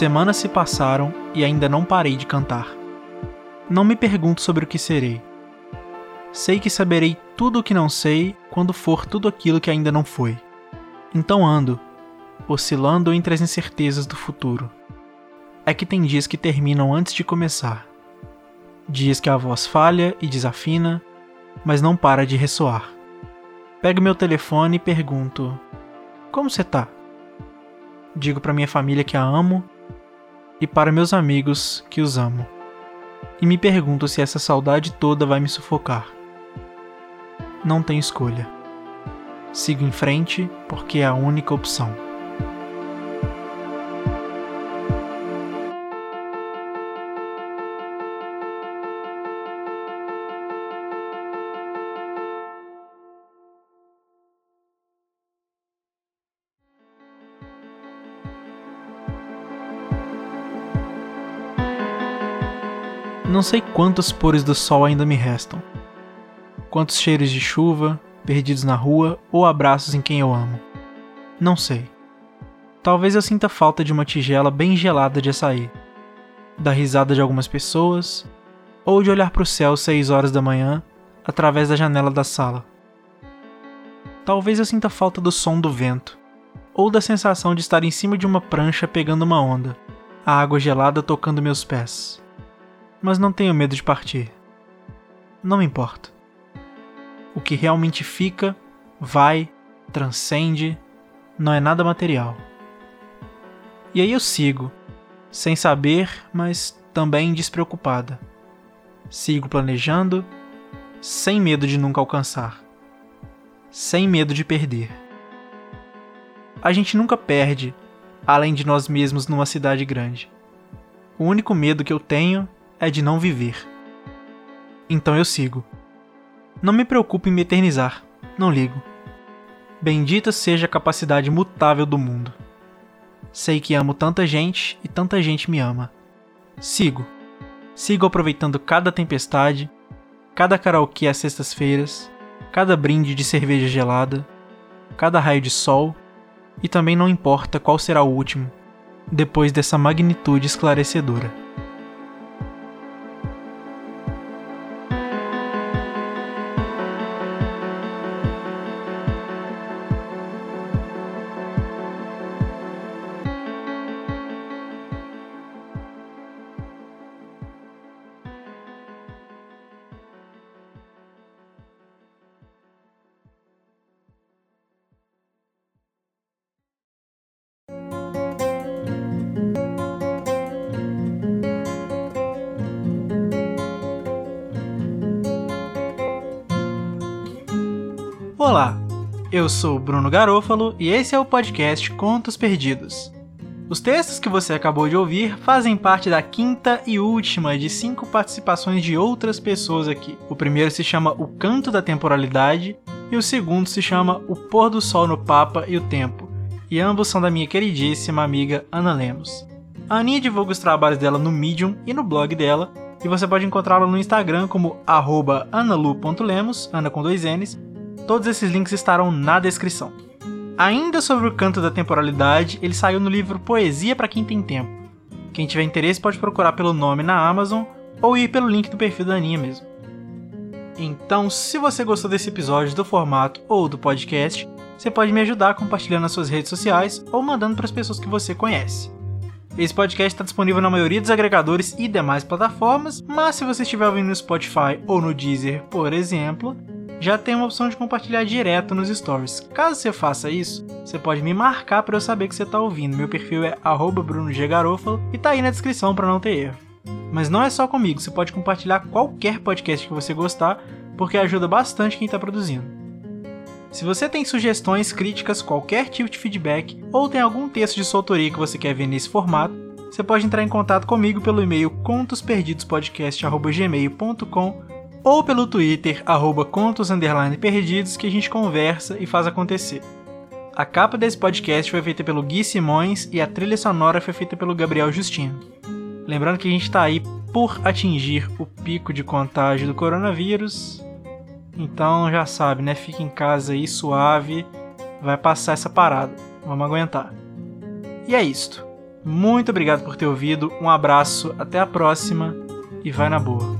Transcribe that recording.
Semanas se passaram e ainda não parei de cantar. Não me pergunto sobre o que serei. Sei que saberei tudo o que não sei quando for tudo aquilo que ainda não foi. Então ando, oscilando entre as incertezas do futuro. É que tem dias que terminam antes de começar. Dias que a voz falha e desafina, mas não para de ressoar. Pego meu telefone e pergunto: Como você tá? Digo para minha família que a amo e para meus amigos que os amo. E me pergunto se essa saudade toda vai me sufocar. Não tenho escolha. Sigo em frente porque é a única opção. Não sei quantos pores do sol ainda me restam. Quantos cheiros de chuva, perdidos na rua ou abraços em quem eu amo. Não sei. Talvez eu sinta falta de uma tigela bem gelada de açaí, da risada de algumas pessoas, ou de olhar para o céu seis horas da manhã através da janela da sala. Talvez eu sinta falta do som do vento, ou da sensação de estar em cima de uma prancha pegando uma onda, a água gelada tocando meus pés mas não tenho medo de partir. Não me importa. O que realmente fica, vai, transcende, não é nada material. E aí eu sigo, sem saber, mas também despreocupada. Sigo planejando, sem medo de nunca alcançar, sem medo de perder. A gente nunca perde, além de nós mesmos numa cidade grande. O único medo que eu tenho é de não viver. Então eu sigo. Não me preocupo em me eternizar, não ligo. Bendita seja a capacidade mutável do mundo. Sei que amo tanta gente e tanta gente me ama. Sigo. Sigo aproveitando cada tempestade, cada karaokê às sextas-feiras, cada brinde de cerveja gelada, cada raio de sol, e também não importa qual será o último, depois dessa magnitude esclarecedora. Olá, eu sou Bruno Garofalo e esse é o podcast Contos Perdidos. Os textos que você acabou de ouvir fazem parte da quinta e última de cinco participações de outras pessoas aqui. O primeiro se chama O Canto da Temporalidade e o segundo se chama O Pôr do Sol no Papa e o Tempo, e ambos são da minha queridíssima amiga Ana Lemos. A Aninha divulga os trabalhos dela no Medium e no blog dela, e você pode encontrá-la no Instagram como analu.lemos, Ana com dois N's, Todos esses links estarão na descrição. Ainda sobre o canto da temporalidade, ele saiu no livro Poesia para quem tem tempo. Quem tiver interesse pode procurar pelo nome na Amazon ou ir pelo link do perfil da Aninha mesmo. Então, se você gostou desse episódio, do formato ou do podcast, você pode me ajudar compartilhando nas suas redes sociais ou mandando para as pessoas que você conhece. Esse podcast está disponível na maioria dos agregadores e demais plataformas, mas se você estiver ouvindo no Spotify ou no Deezer, por exemplo, já tem uma opção de compartilhar direto nos stories. Caso você faça isso, você pode me marcar para eu saber que você está ouvindo. Meu perfil é @brunoggarofalo e tá aí na descrição para não ter erro. Mas não é só comigo, você pode compartilhar qualquer podcast que você gostar, porque ajuda bastante quem está produzindo. Se você tem sugestões, críticas, qualquer tipo de feedback ou tem algum texto de sua autoria que você quer ver nesse formato, você pode entrar em contato comigo pelo e-mail contosperdidospodcast.gmail.com ou pelo Twitter, arroba contos perdidos, que a gente conversa e faz acontecer. A capa desse podcast foi feita pelo Gui Simões e a trilha sonora foi feita pelo Gabriel Justino. Lembrando que a gente está aí por atingir o pico de contágio do coronavírus. Então já sabe, né? Fica em casa aí suave, vai passar essa parada. Vamos aguentar. E é isto. Muito obrigado por ter ouvido. Um abraço, até a próxima e vai na boa.